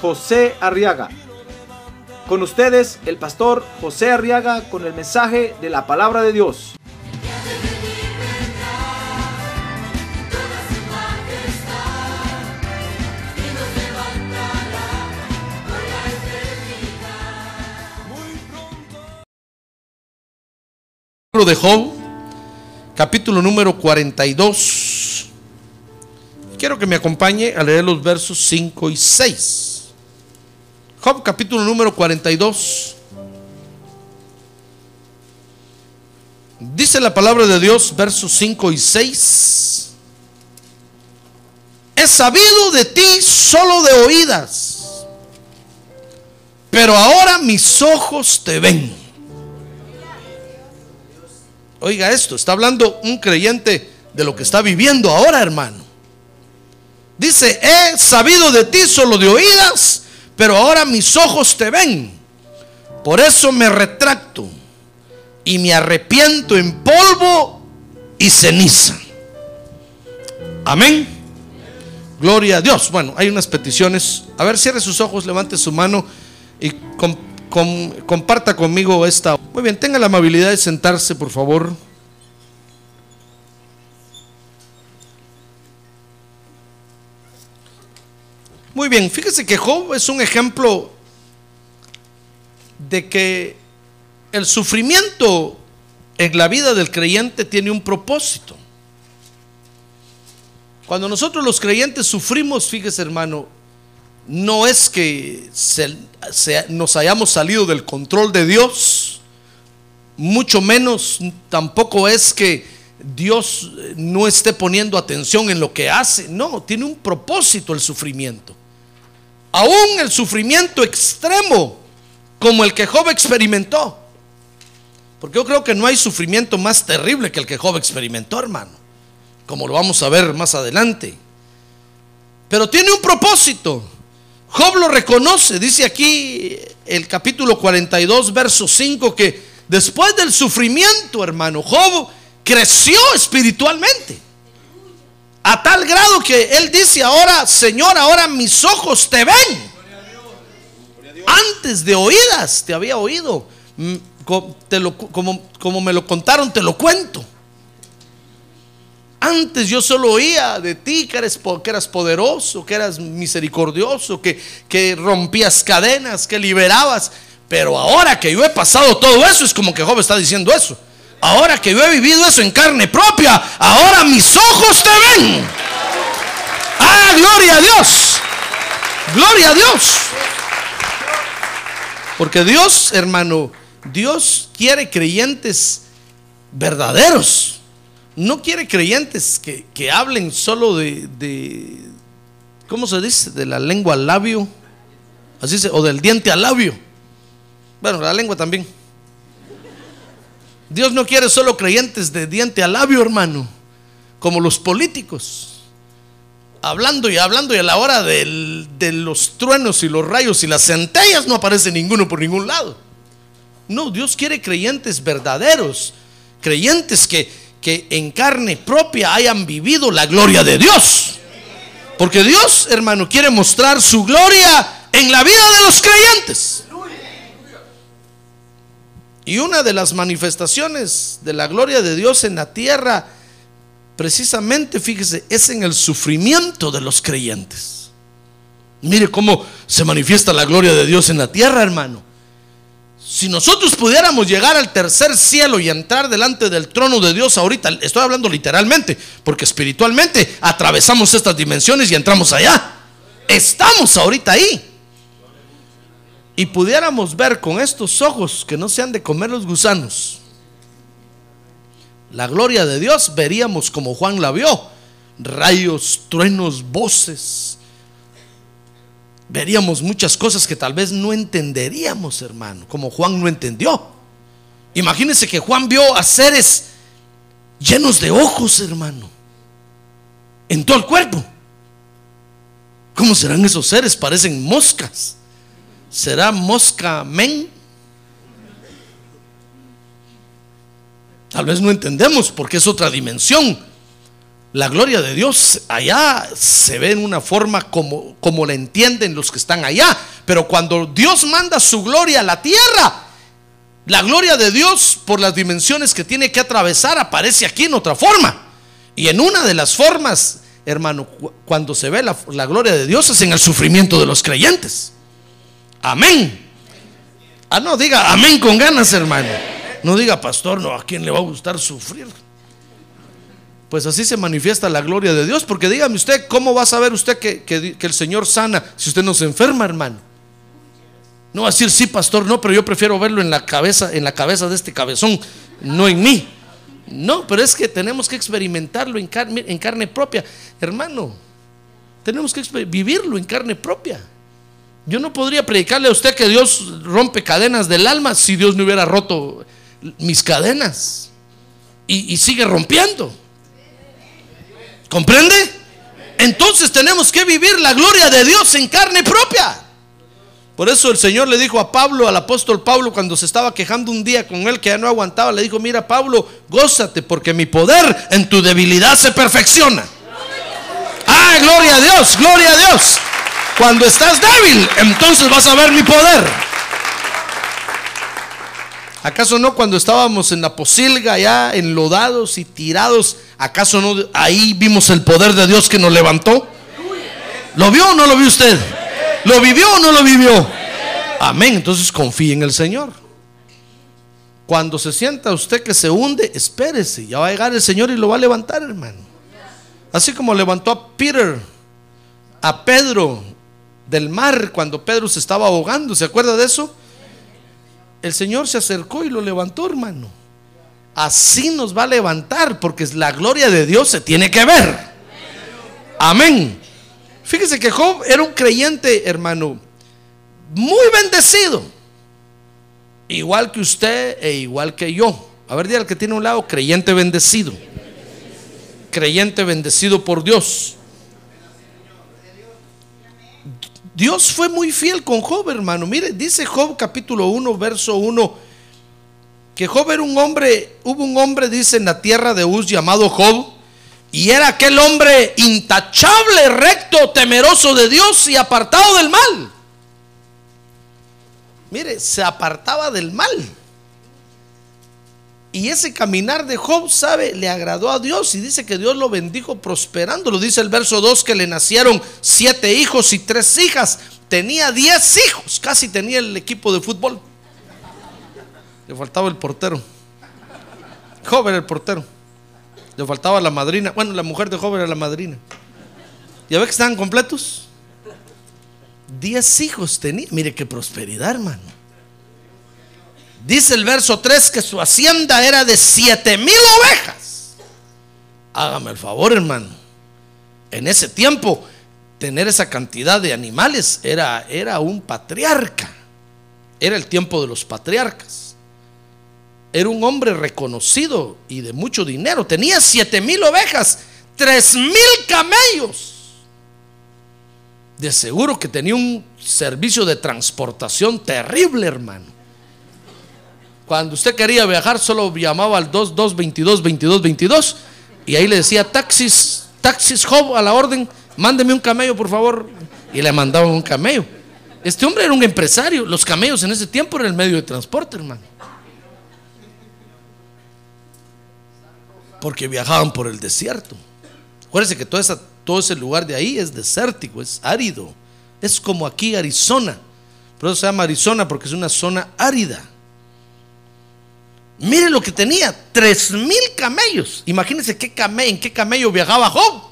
José Arriaga. Con ustedes, el pastor José Arriaga con el mensaje de la palabra de Dios. de Job, capítulo número 42. Quiero que me acompañe a leer los versos 5 y 6. Job, capítulo número 42. Dice la palabra de Dios, versos 5 y 6. He sabido de ti solo de oídas, pero ahora mis ojos te ven. Oiga esto, está hablando un creyente de lo que está viviendo ahora, hermano. Dice, he sabido de ti solo de oídas, pero ahora mis ojos te ven. Por eso me retracto y me arrepiento en polvo y ceniza. Amén. Gloria a Dios. Bueno, hay unas peticiones. A ver, cierre sus ojos, levante su mano y comparta conmigo esta. Muy bien, tenga la amabilidad de sentarse, por favor. Muy bien, fíjese que Job es un ejemplo de que el sufrimiento en la vida del creyente tiene un propósito. Cuando nosotros los creyentes sufrimos, fíjese hermano, no es que se, nos hayamos salido del control de Dios, mucho menos tampoco es que Dios no esté poniendo atención en lo que hace, no, tiene un propósito el sufrimiento. Aún el sufrimiento extremo como el que Job experimentó. Porque yo creo que no hay sufrimiento más terrible que el que Job experimentó, hermano. Como lo vamos a ver más adelante. Pero tiene un propósito. Job lo reconoce. Dice aquí el capítulo 42, verso 5, que después del sufrimiento, hermano, Job creció espiritualmente. A tal grado que él dice ahora, Señor, ahora mis ojos te ven. Antes de oídas te había oído. Como, como me lo contaron, te lo cuento. Antes yo solo oía de ti que eres, que eras poderoso, que eras misericordioso, que, que rompías cadenas, que liberabas. Pero ahora que yo he pasado todo eso, es como que Job está diciendo eso. Ahora que yo he vivido eso en carne propia, ahora mis ojos te ven. Ah, gloria a Dios. Gloria a Dios. Porque Dios, hermano, Dios quiere creyentes verdaderos. No quiere creyentes que, que hablen solo de, de, ¿cómo se dice? De la lengua al labio. Así se, o del diente al labio. Bueno, la lengua también. Dios no quiere solo creyentes de diente a labio, hermano, como los políticos. Hablando y hablando y a la hora de, de los truenos y los rayos y las centellas no aparece ninguno por ningún lado. No, Dios quiere creyentes verdaderos, creyentes que, que en carne propia hayan vivido la gloria de Dios. Porque Dios, hermano, quiere mostrar su gloria en la vida de los creyentes. Y una de las manifestaciones de la gloria de Dios en la tierra, precisamente, fíjese, es en el sufrimiento de los creyentes. Mire cómo se manifiesta la gloria de Dios en la tierra, hermano. Si nosotros pudiéramos llegar al tercer cielo y entrar delante del trono de Dios ahorita, estoy hablando literalmente, porque espiritualmente atravesamos estas dimensiones y entramos allá. Estamos ahorita ahí y pudiéramos ver con estos ojos que no se han de comer los gusanos la gloria de Dios, veríamos como Juan la vio, rayos, truenos, voces, veríamos muchas cosas que tal vez no entenderíamos, hermano, como Juan no entendió. Imagínense que Juan vio a seres llenos de ojos, hermano, en todo el cuerpo. ¿Cómo serán esos seres? Parecen moscas. ¿Será mosca men? Tal vez no entendemos porque es otra dimensión. La gloria de Dios allá se ve en una forma como, como la entienden los que están allá. Pero cuando Dios manda su gloria a la tierra, la gloria de Dios por las dimensiones que tiene que atravesar aparece aquí en otra forma. Y en una de las formas, hermano, cuando se ve la, la gloria de Dios es en el sufrimiento de los creyentes. Amén. Ah, no, diga amén con ganas, hermano. No diga, pastor, no, ¿a quién le va a gustar sufrir? Pues así se manifiesta la gloria de Dios. Porque dígame usted, ¿cómo va a saber usted que, que- que el Señor sana si usted no se enferma, hermano? No va a decir, sí, pastor, no, pero yo prefiero verlo en la cabeza, en la cabeza de este cabezón, no en mí. No, pero es que tenemos que experimentarlo en carne, en carne propia. Hermano, tenemos que vivirlo en carne propia. Yo no podría predicarle a usted que Dios rompe cadenas del alma si Dios no hubiera roto mis cadenas. Y, y sigue rompiendo. ¿Comprende? Entonces tenemos que vivir la gloria de Dios en carne propia. Por eso el Señor le dijo a Pablo, al apóstol Pablo, cuando se estaba quejando un día con él que ya no aguantaba, le dijo, mira Pablo, gózate porque mi poder en tu debilidad se perfecciona. Ah, gloria a Dios, gloria a Dios. Cuando estás débil, entonces vas a ver mi poder. ¿Acaso no cuando estábamos en la posilga allá enlodados y tirados, acaso no ahí vimos el poder de Dios que nos levantó? ¿Lo vio o no lo vio usted? ¿Lo vivió o no lo vivió? Amén. Entonces confíe en el Señor. Cuando se sienta usted que se hunde, espérese. Ya va a llegar el Señor y lo va a levantar, hermano. Así como levantó a Peter, a Pedro del mar cuando Pedro se estaba ahogando. ¿Se acuerda de eso? El Señor se acercó y lo levantó, hermano. Así nos va a levantar porque la gloria de Dios se tiene que ver. Amén. Fíjese que Job era un creyente, hermano, muy bendecido. Igual que usted e igual que yo. A ver, dígale al que tiene un lado, creyente bendecido. Creyente bendecido por Dios. Dios fue muy fiel con Job, hermano. Mire, dice Job capítulo 1, verso 1, que Job era un hombre, hubo un hombre, dice, en la tierra de Uz llamado Job, y era aquel hombre intachable, recto, temeroso de Dios y apartado del mal. Mire, se apartaba del mal. Y ese caminar de Job, sabe, le agradó a Dios y dice que Dios lo bendijo prosperando. Lo dice el verso 2 que le nacieron siete hijos y tres hijas. Tenía diez hijos, casi tenía el equipo de fútbol. Le faltaba el portero. Job era el portero. Le faltaba la madrina. Bueno, la mujer de Job era la madrina. ¿Ya ve que estaban completos? Diez hijos tenía. Mire qué prosperidad, hermano. Dice el verso 3 que su hacienda era de siete mil ovejas. Hágame el favor, hermano. En ese tiempo, tener esa cantidad de animales era, era un patriarca. Era el tiempo de los patriarcas. Era un hombre reconocido y de mucho dinero. Tenía siete mil ovejas, tres mil camellos. De seguro que tenía un servicio de transportación terrible, hermano. Cuando usted quería viajar, solo llamaba al 2222 22 22 y ahí le decía taxis, taxis Job a la orden, mándeme un camello, por favor. Y le mandaban un camello. Este hombre era un empresario. Los camellos en ese tiempo eran el medio de transporte, hermano. Porque viajaban por el desierto. Acuérdense que toda esa, todo ese lugar de ahí es desértico, es árido. Es como aquí Arizona. Por eso se llama Arizona porque es una zona árida. Mire lo que tenía, tres mil camellos. Imagínense qué camello, en qué camello viajaba Job.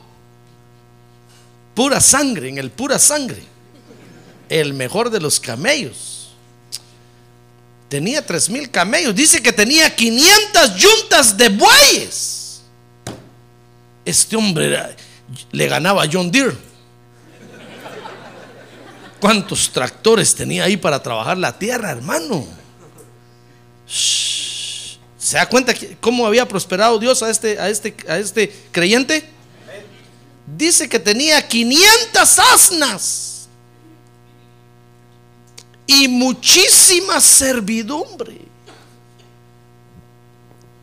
Pura sangre, en el pura sangre. El mejor de los camellos. Tenía tres mil camellos. Dice que tenía 500 yuntas de bueyes. Este hombre le ganaba a John Deere. cuántos tractores tenía ahí para trabajar la tierra, hermano. Shh. ¿Se da cuenta cómo había prosperado Dios a este, a este, a este creyente? Dice que tenía 500 asnas y muchísima servidumbre.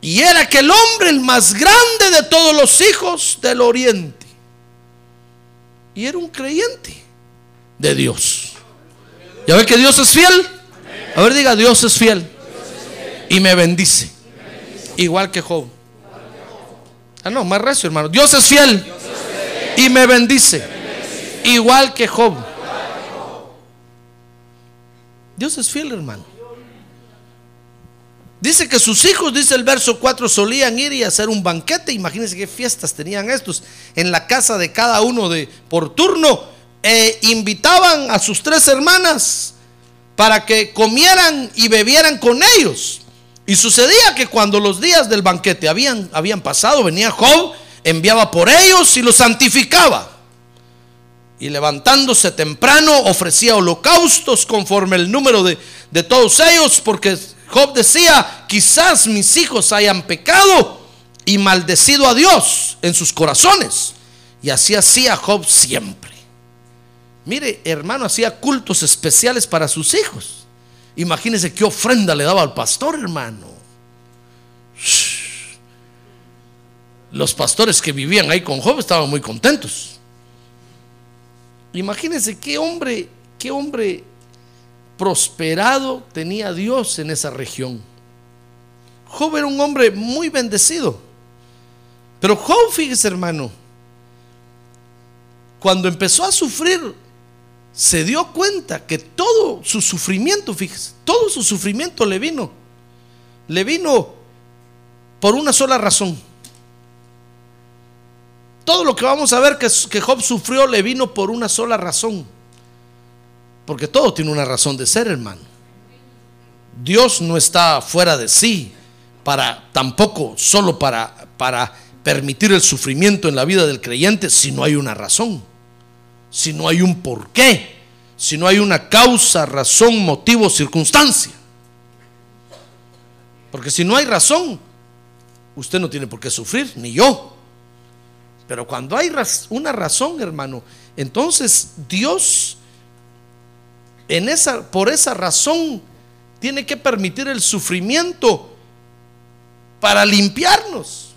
Y era aquel hombre el más grande de todos los hijos del oriente. Y era un creyente de Dios. ¿Ya ve que Dios es fiel? A ver, diga, Dios es fiel. Y me bendice. Igual que Job. Ah, no, más recio, hermano. Dios es fiel. Y me bendice. Igual que Job. Dios es fiel, hermano. Dice que sus hijos, dice el verso 4, solían ir y hacer un banquete. Imagínense qué fiestas tenían estos en la casa de cada uno de por turno. E invitaban a sus tres hermanas para que comieran y bebieran con ellos. Y sucedía que cuando los días del banquete habían, habían pasado, venía Job, enviaba por ellos y los santificaba. Y levantándose temprano ofrecía holocaustos conforme el número de, de todos ellos, porque Job decía, quizás mis hijos hayan pecado y maldecido a Dios en sus corazones. Y así hacía Job siempre. Mire, hermano, hacía cultos especiales para sus hijos. Imagínense qué ofrenda le daba al pastor, hermano. Los pastores que vivían ahí con Job estaban muy contentos. Imagínense qué hombre, qué hombre prosperado tenía Dios en esa región. Job era un hombre muy bendecido. Pero Job, fíjese hermano, cuando empezó a sufrir, se dio cuenta que todo su sufrimiento, fíjese, todo su sufrimiento le vino, le vino por una sola razón. Todo lo que vamos a ver que, que Job sufrió le vino por una sola razón. Porque todo tiene una razón de ser, hermano. Dios no está fuera de sí para tampoco solo para para permitir el sufrimiento en la vida del creyente si no hay una razón, si no hay un porqué, si no hay una causa, razón, motivo, circunstancia. Porque si no hay razón, usted no tiene por qué sufrir, ni yo. Pero cuando hay una razón, hermano, entonces Dios en esa, por esa razón tiene que permitir el sufrimiento para limpiarnos.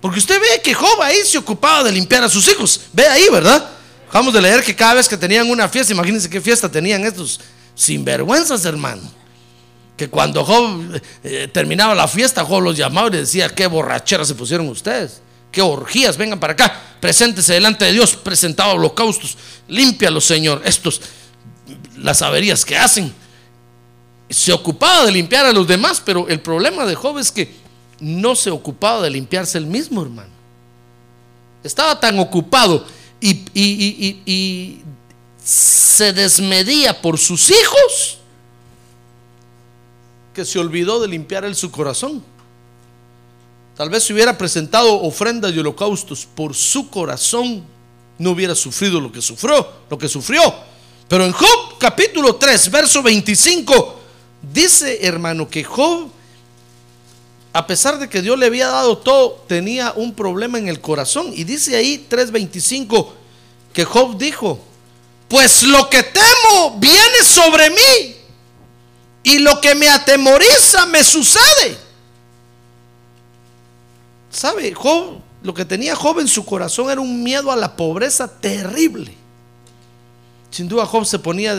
Porque usted ve que Job ahí se ocupaba de limpiar a sus hijos. Ve ahí, ¿verdad? Acabamos de leer que cada vez que tenían una fiesta, imagínense qué fiesta tenían estos sinvergüenzas, hermano. Que cuando Job eh, terminaba la fiesta, Job los llamaba y decía, qué borrachera se pusieron ustedes. Qué orgías, vengan para acá, preséntese delante de Dios, presentaba holocaustos, límpialos, Señor. Estos, las averías que hacen. Se ocupaba de limpiar a los demás, pero el problema de Job es que no se ocupaba de limpiarse el mismo, hermano. Estaba tan ocupado y, y- y- y- se desmedía por sus hijos que se olvidó de limpiar él su corazón. Tal vez si hubiera presentado ofrendas y holocaustos por su corazón, no hubiera sufrido lo que sufrió, lo que sufrió. Pero en Job capítulo 3, verso 25, dice hermano que Job, a pesar de que Dios le había dado todo, tenía un problema en el corazón. Y dice ahí 3.25 que Job dijo, pues lo que temo viene sobre mí y lo que me atemoriza me sucede. ¿Sabe? Job, lo que tenía Job en su corazón era un miedo a la pobreza terrible. Sin duda Job se ponía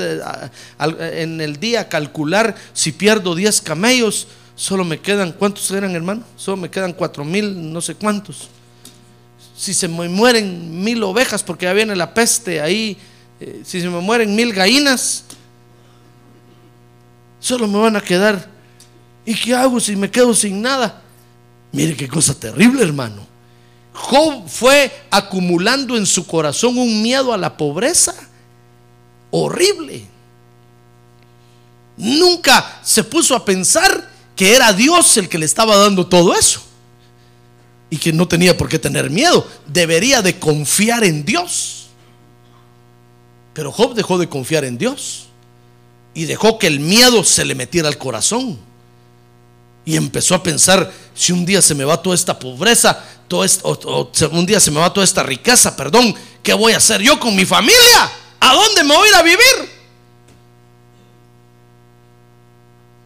en el día a calcular si pierdo 10 camellos, solo me quedan, ¿cuántos eran hermano? Solo me quedan cuatro mil, no sé cuántos. Si se me mueren mil ovejas porque ya viene la peste ahí, eh, si se me mueren mil gallinas, solo me van a quedar. ¿Y qué hago si me quedo sin nada? Mire qué cosa terrible, hermano. Job fue acumulando en su corazón un miedo a la pobreza horrible. Nunca se puso a pensar que era Dios el que le estaba dando todo eso. Y que no tenía por qué tener miedo. Debería de confiar en Dios. Pero Job dejó de confiar en Dios y dejó que el miedo se le metiera al corazón. Y empezó a pensar, si un día se me va toda esta pobreza, todo esto, o, o un día se me va toda esta riqueza, perdón, ¿qué voy a hacer yo con mi familia? ¿A dónde me voy a ir a vivir?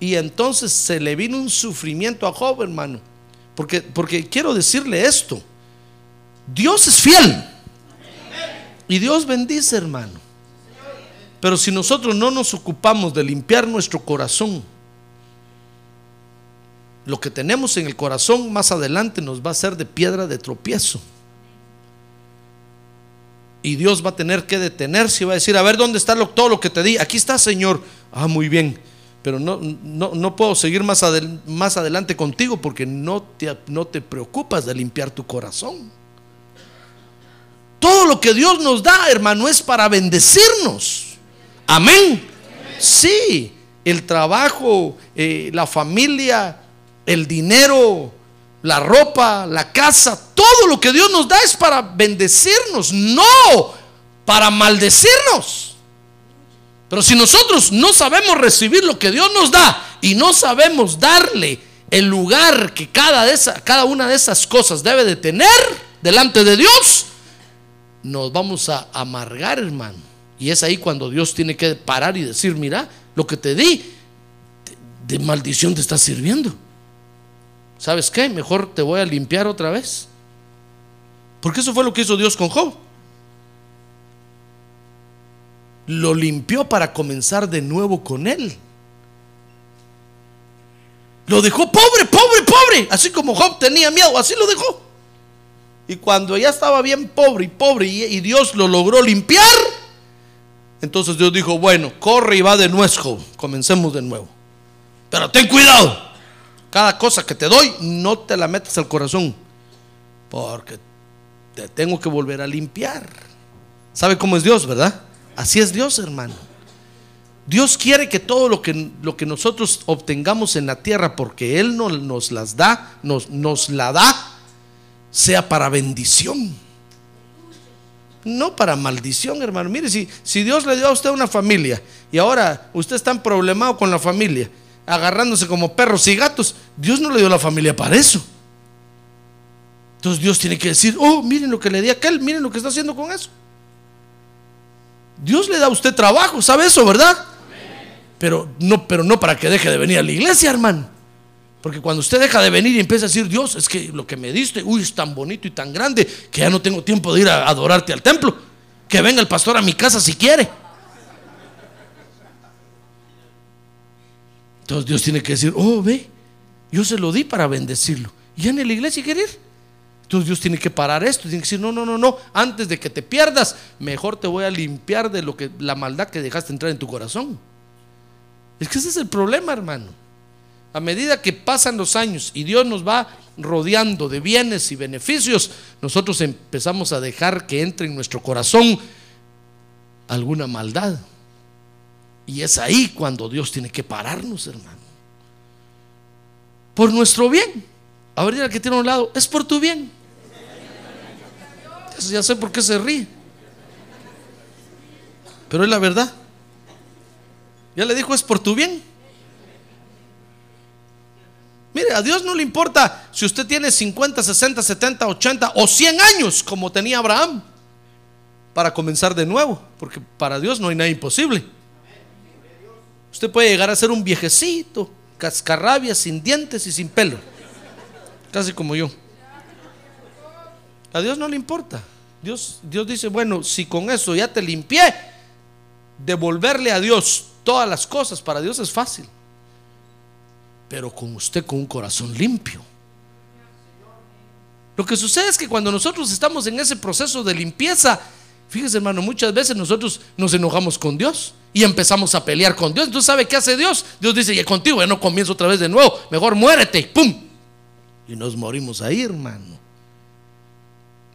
Y entonces se le vino un sufrimiento a Job, hermano. Porque, porque quiero decirle esto. Dios es fiel. Y Dios bendice, hermano. Pero si nosotros no nos ocupamos de limpiar nuestro corazón, lo que tenemos en el corazón más adelante nos va a ser de piedra de tropiezo. Y Dios va a tener que detenerse y va a decir, a ver, ¿dónde está lo- todo lo que te di? Aquí está, Señor. Ah, muy bien. Pero no, no, no puedo seguir más, adel- más adelante contigo porque no te, no te preocupas de limpiar tu corazón. Todo lo que Dios nos da, hermano, es para bendecirnos. Amén. Sí, el trabajo, eh, la familia, el dinero, la ropa, la casa, todo lo que Dios nos da es para bendecirnos, no para maldecirnos. Pero si nosotros no sabemos recibir lo que Dios nos da y no sabemos darle el lugar que cada, una de esas cosas debe de tener delante de Dios, nos vamos a amargar, hermano. Y es ahí cuando Dios tiene que parar y decir, mira, lo que te di, de, de maldición te está sirviendo. ¿Sabes qué? Mejor te voy a limpiar otra vez. Porque eso fue lo que hizo Dios con Job. Lo limpió para comenzar de nuevo con él. Lo dejó pobre, pobre, pobre. Así como Job tenía miedo, así lo dejó. Y cuando ya estaba bien pobre y pobre y, Dios lo logró limpiar, entonces Dios dijo, bueno, corre y va de nuez, Job. Comencemos de nuevo. Pero ten cuidado. Cada cosa que te doy, no te la metas al corazón. Porque te tengo que volver a limpiar. ¿Sabe cómo es Dios, verdad? Así es Dios, hermano. Dios quiere que todo lo que, lo que nosotros obtengamos en la tierra, porque Él no- nos las da, nos, nos la da, sea para bendición. No para maldición, hermano. Mire, si, si Dios le dio a usted una familia y ahora usted está en problemado con la familia, agarrándose como perros y gatos, Dios no le dio la familia para eso. Entonces Dios tiene que decir, oh, miren lo que le di a aquel, miren lo que está haciendo con eso. Dios le da a usted trabajo, ¿sabe eso, verdad? Pero no, pero no para que deje de venir a la iglesia, hermano. Porque cuando usted deja de venir y empieza a decir, Dios, es que lo que me diste, uy, es tan bonito y tan grande que ya no tengo tiempo de ir a adorarte al templo. Que venga el pastor a mi casa si quiere. Entonces Dios tiene que decir, oh, ve, yo se lo di para bendecirlo. Y en la iglesia quiere ir. Entonces Dios tiene que parar esto, tiene que decir, no, no, no, no, antes de que te pierdas, mejor te voy a limpiar de lo que la maldad que dejaste entrar en tu corazón. Es que ese es el problema, hermano. A medida que pasan los años y Dios nos va rodeando de bienes y beneficios, nosotros empezamos a dejar que entre en nuestro corazón alguna maldad. Y es ahí cuando Dios tiene que pararnos, hermano. Por nuestro bien. A ver, que tiene a un lado, es por tu bien. Eso ya sé por qué se ríe. Pero es la verdad. Ya le dijo, es por tu bien. Mire, a Dios no le importa si usted tiene 50, 60, 70, 80 o 100 años como tenía Abraham para comenzar de nuevo, porque para Dios no hay nada imposible. Usted puede llegar a ser un viejecito, cascarrabia, sin dientes y sin pelo, casi como yo. A Dios no le importa. Dios, Dios dice, bueno, si con eso ya te limpié, devolverle a Dios todas las cosas para Dios es fácil pero con usted con un corazón limpio. Lo que sucede es que cuando nosotros estamos en ese proceso de limpieza, fíjese hermano, muchas veces nosotros nos enojamos con Dios y empezamos a pelear con Dios. Entonces, ¿sabe qué hace Dios? Dios dice, ya contigo ya no comienzo otra vez de nuevo, mejor muérete, ¡pum! Y nos morimos ahí, hermano.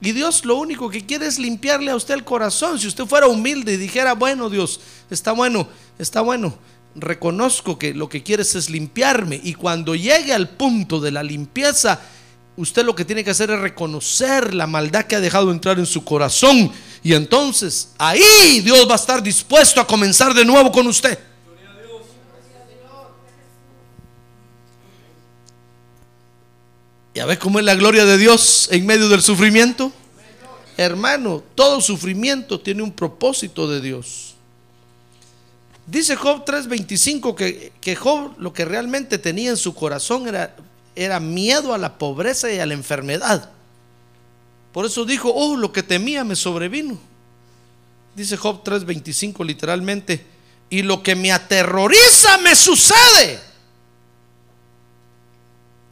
Y Dios lo único que quiere es limpiarle a usted el corazón. Si usted fuera humilde y dijera, bueno Dios, está bueno, está bueno, reconozco que lo que quieres es limpiarme. Y cuando llegue al punto de la limpieza, usted lo que tiene que hacer es reconocer la maldad que ha dejado entrar en su corazón Y entonces ahí Dios va a estar dispuesto a comenzar de nuevo con usted. ¿Ya ve cómo es la gloria de Dios en medio del sufrimiento? Hermano, todo sufrimiento tiene un propósito de Dios. Dice Job 3:25 que, que Job lo que realmente tenía en su corazón era, era miedo a la pobreza y a la enfermedad. Por eso dijo, oh, lo que temía me sobrevino. Dice Job 3:25 literalmente, y lo que me aterroriza me sucede.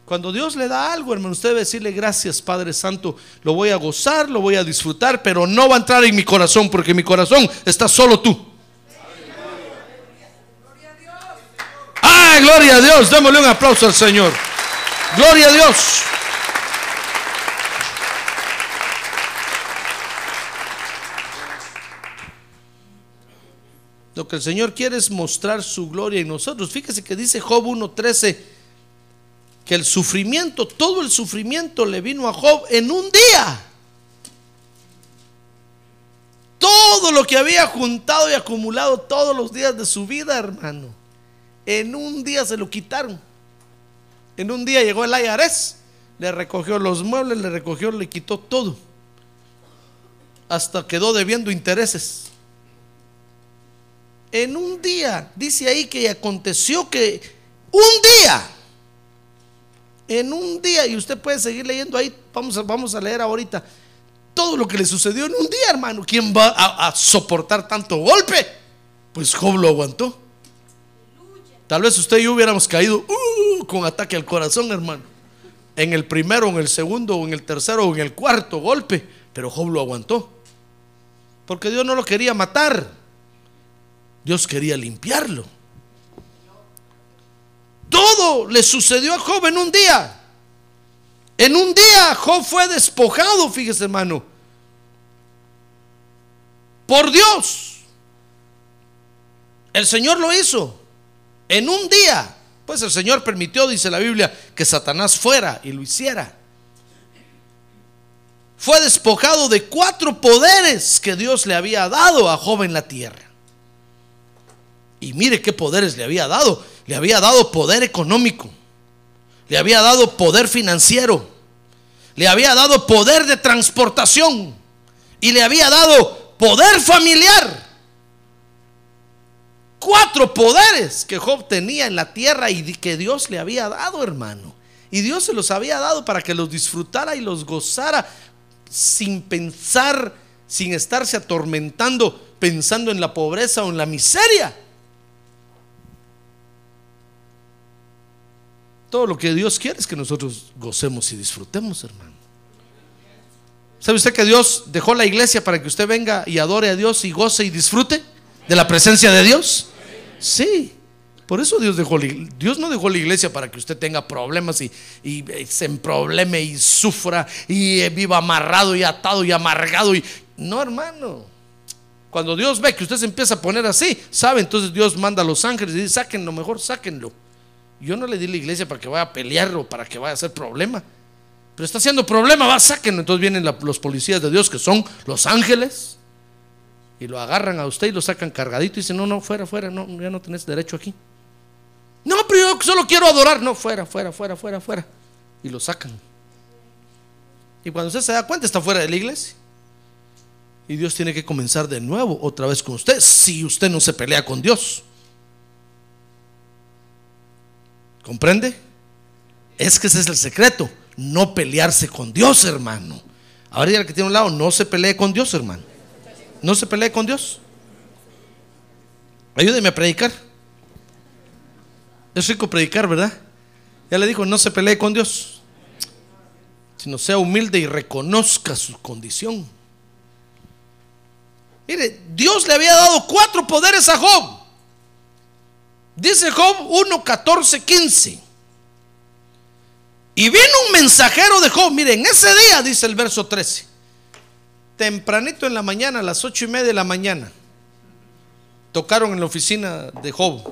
Cuando Dios le da algo, hermano, usted debe decirle gracias, Padre Santo. Lo voy a gozar, lo voy a disfrutar, pero no va a entrar en mi corazón, porque mi corazón está solo tú. ¡Ay, gloria a Dios! Démosle un aplauso al Señor. Gloria a Dios. Lo que el Señor quiere es mostrar su gloria en nosotros. Fíjese que dice Job 1.13 que el sufrimiento, todo el sufrimiento le vino a Job en un día. Todo lo que había juntado y acumulado todos los días de su vida, hermano, en un día se lo quitaron. En un día llegó el Ayares, le recogió los muebles, le recogió, le quitó todo. Hasta quedó debiendo intereses. En un día, dice ahí que aconteció que un día en un día, y usted puede seguir leyendo ahí, vamos a, vamos a leer ahorita todo lo que le sucedió en un día, hermano. ¿Quién va a, soportar tanto golpe? Pues Job lo aguantó. Tal vez usted y yo hubiéramos caído uh, con ataque al corazón, hermano. En el primero, en el segundo, en el tercero, en el cuarto golpe. Pero Job lo aguantó. Porque Dios no lo quería matar. Dios quería limpiarlo. Todo le sucedió a Job en un día. En un día Job fue despojado, fíjese hermano, por Dios. El Señor lo hizo en un día. Pues el Señor permitió, dice la Biblia, que Satanás fuera y lo hiciera. Fue despojado de cuatro poderes que Dios le había dado a Job en la tierra. Y mire qué poderes le había dado le había dado poder económico, le había dado poder financiero, le había dado poder de transportación y le había dado poder familiar. Cuatro poderes que Job tenía en la tierra y que Dios le había dado, hermano. Y Dios se los había dado para que los disfrutara y los gozara sin pensar, sin estarse atormentando, pensando en la pobreza o en la miseria. Todo lo que Dios quiere es que nosotros gocemos y disfrutemos, hermano. ¿Sabe usted que Dios dejó la iglesia para que usted venga y adore a Dios y goce y disfrute de la presencia de Dios? Sí. Por eso Dios dejó Dios no dejó la iglesia para que usted tenga problemas y, y, se emprobleme y sufra y eh, viva amarrado y atado y amargado y no, hermano. Cuando Dios ve que usted se empieza a poner así, sabe, entonces Dios manda a los ángeles y dice, sáquenlo, mejor sáquenlo. Yo no le di la iglesia para que vaya a pelear o para que vaya a hacer problema. Pero está haciendo problema, va, sáquenlo. Entonces vienen los policías de Dios que son los ángeles y lo agarran a usted y lo sacan cargadito y dicen, no, no, fuera, fuera, no, ya no tenés derecho aquí. No, pero yo solo quiero adorar. No, fuera, fuera, fuera, fuera, fuera. Y lo sacan. Y cuando usted se da cuenta, está fuera de la iglesia. Y Dios tiene que comenzar de nuevo, otra vez con usted, si usted no se pelea con Dios. ¿Comprende? Es que ese es el secreto. No pelearse con Dios, hermano. Ahora ya el que tiene un lado, no se pelee con Dios, hermano. No se pelee con Dios. Ayúdeme a predicar. Es rico predicar, ¿verdad? Ya le dijo, no se pelee con Dios. Sino sea humilde y reconozca su condición. Mire, Dios le había dado cuatro poderes a Job. Dice Job 1, 14, 15. Y vino un mensajero de Job. Miren, ese día, dice el verso 13. Tempranito en la mañana, a las ocho y media de la mañana, tocaron en la oficina de Job.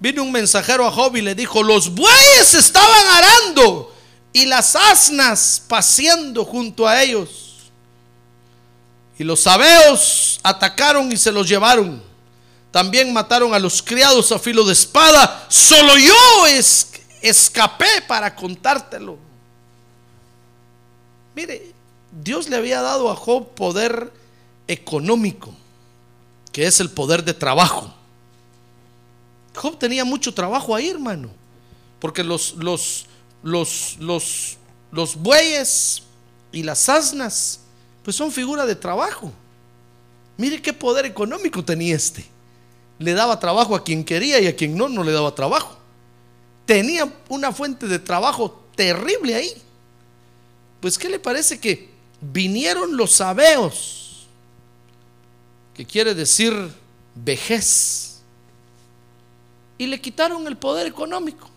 Vino un mensajero a Job y le dijo: Los bueyes estaban arando y las asnas paseando junto a ellos. Y los sabeos atacaron y se los llevaron. También mataron a los criados a filo de espada. Solo yo es, escapé para contártelo. Mire, Dios le había dado a Job poder económico, que es el poder de trabajo. Job tenía mucho trabajo ahí, hermano, porque los, los, los, los, los bueyes y las asnas, pues son figura de trabajo. Mire qué poder económico tenía este. Le daba trabajo a quien quería y a quien no, no le daba trabajo. Tenía una fuente de trabajo terrible ahí. Pues, ¿qué le parece que vinieron los sabeos? Que quiere decir vejez. Y le quitaron el poder económico.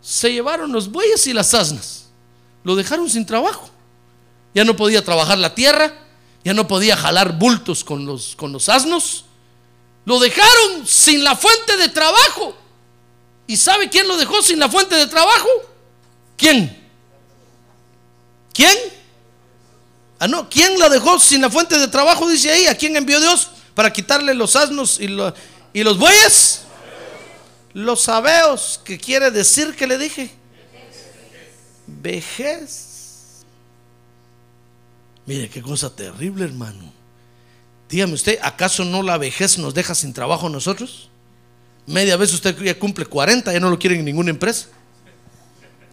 Se llevaron los bueyes y las asnas. Lo dejaron sin trabajo. Ya no podía trabajar la tierra. Ya no podía jalar bultos con los, con los asnos. Lo dejaron sin la fuente de trabajo. ¿Y sabe quién lo dejó sin la fuente de trabajo? ¿Quién? ¿Quién? Ah, no, ¿quién la dejó sin la fuente de trabajo? Dice ahí, ¿a quién envió Dios para quitarle los asnos y, y los bueyes? Los sabeos, que quiere decir que le dije? Vejez. Mire qué cosa terrible, hermano. Dígame usted, ¿acaso no la vejez nos deja sin trabajo a nosotros? Media vez usted ya cumple 40, ya no lo quieren en ninguna empresa.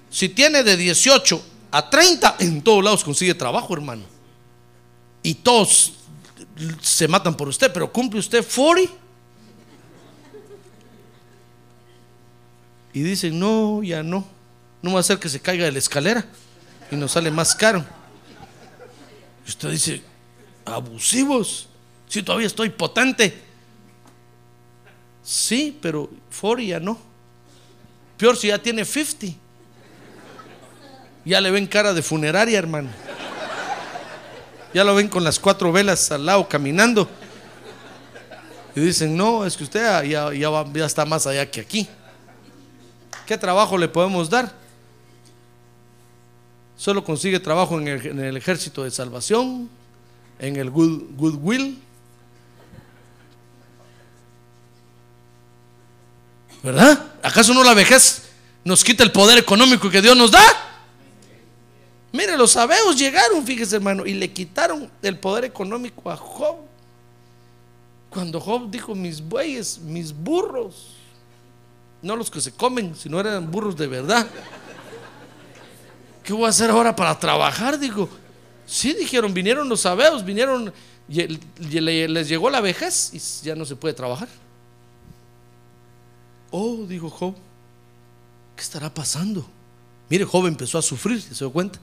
Si tiene de 18 a 30, en todos lados consigue trabajo, hermano. Y todos se matan por usted, pero cumple usted 40. Y dicen, no, ya no. No va a hacer que se caiga de la escalera y nos sale más caro. Usted dice, abusivos. Si todavía estoy potente. Sí, pero 40 ya no. Peor si ya tiene 50. Ya le ven cara de funeraria, hermano. Ya lo ven con las cuatro velas al lado caminando. Y dicen, no, es que usted ya, ya, está más allá que aquí. ¿Qué trabajo le podemos dar? Solo consigue trabajo en el, ejército de salvación, en el good, goodwill. ¿Verdad? ¿Acaso no la vejez nos quita el poder económico que Dios nos da? Mire, los sabeos llegaron, fíjese hermano, y le quitaron el poder económico a Job. Cuando Job dijo, mis bueyes, mis burros, no los que se comen, sino eran burros de verdad. ¿Qué voy a hacer ahora para trabajar? Digo, sí, dijeron, vinieron los sabeos, vinieron, y les llegó la vejez y ya no se puede trabajar. Oh, dijo Job, ¿qué estará pasando? Mire, Job empezó a sufrir, ¿se dio cuenta?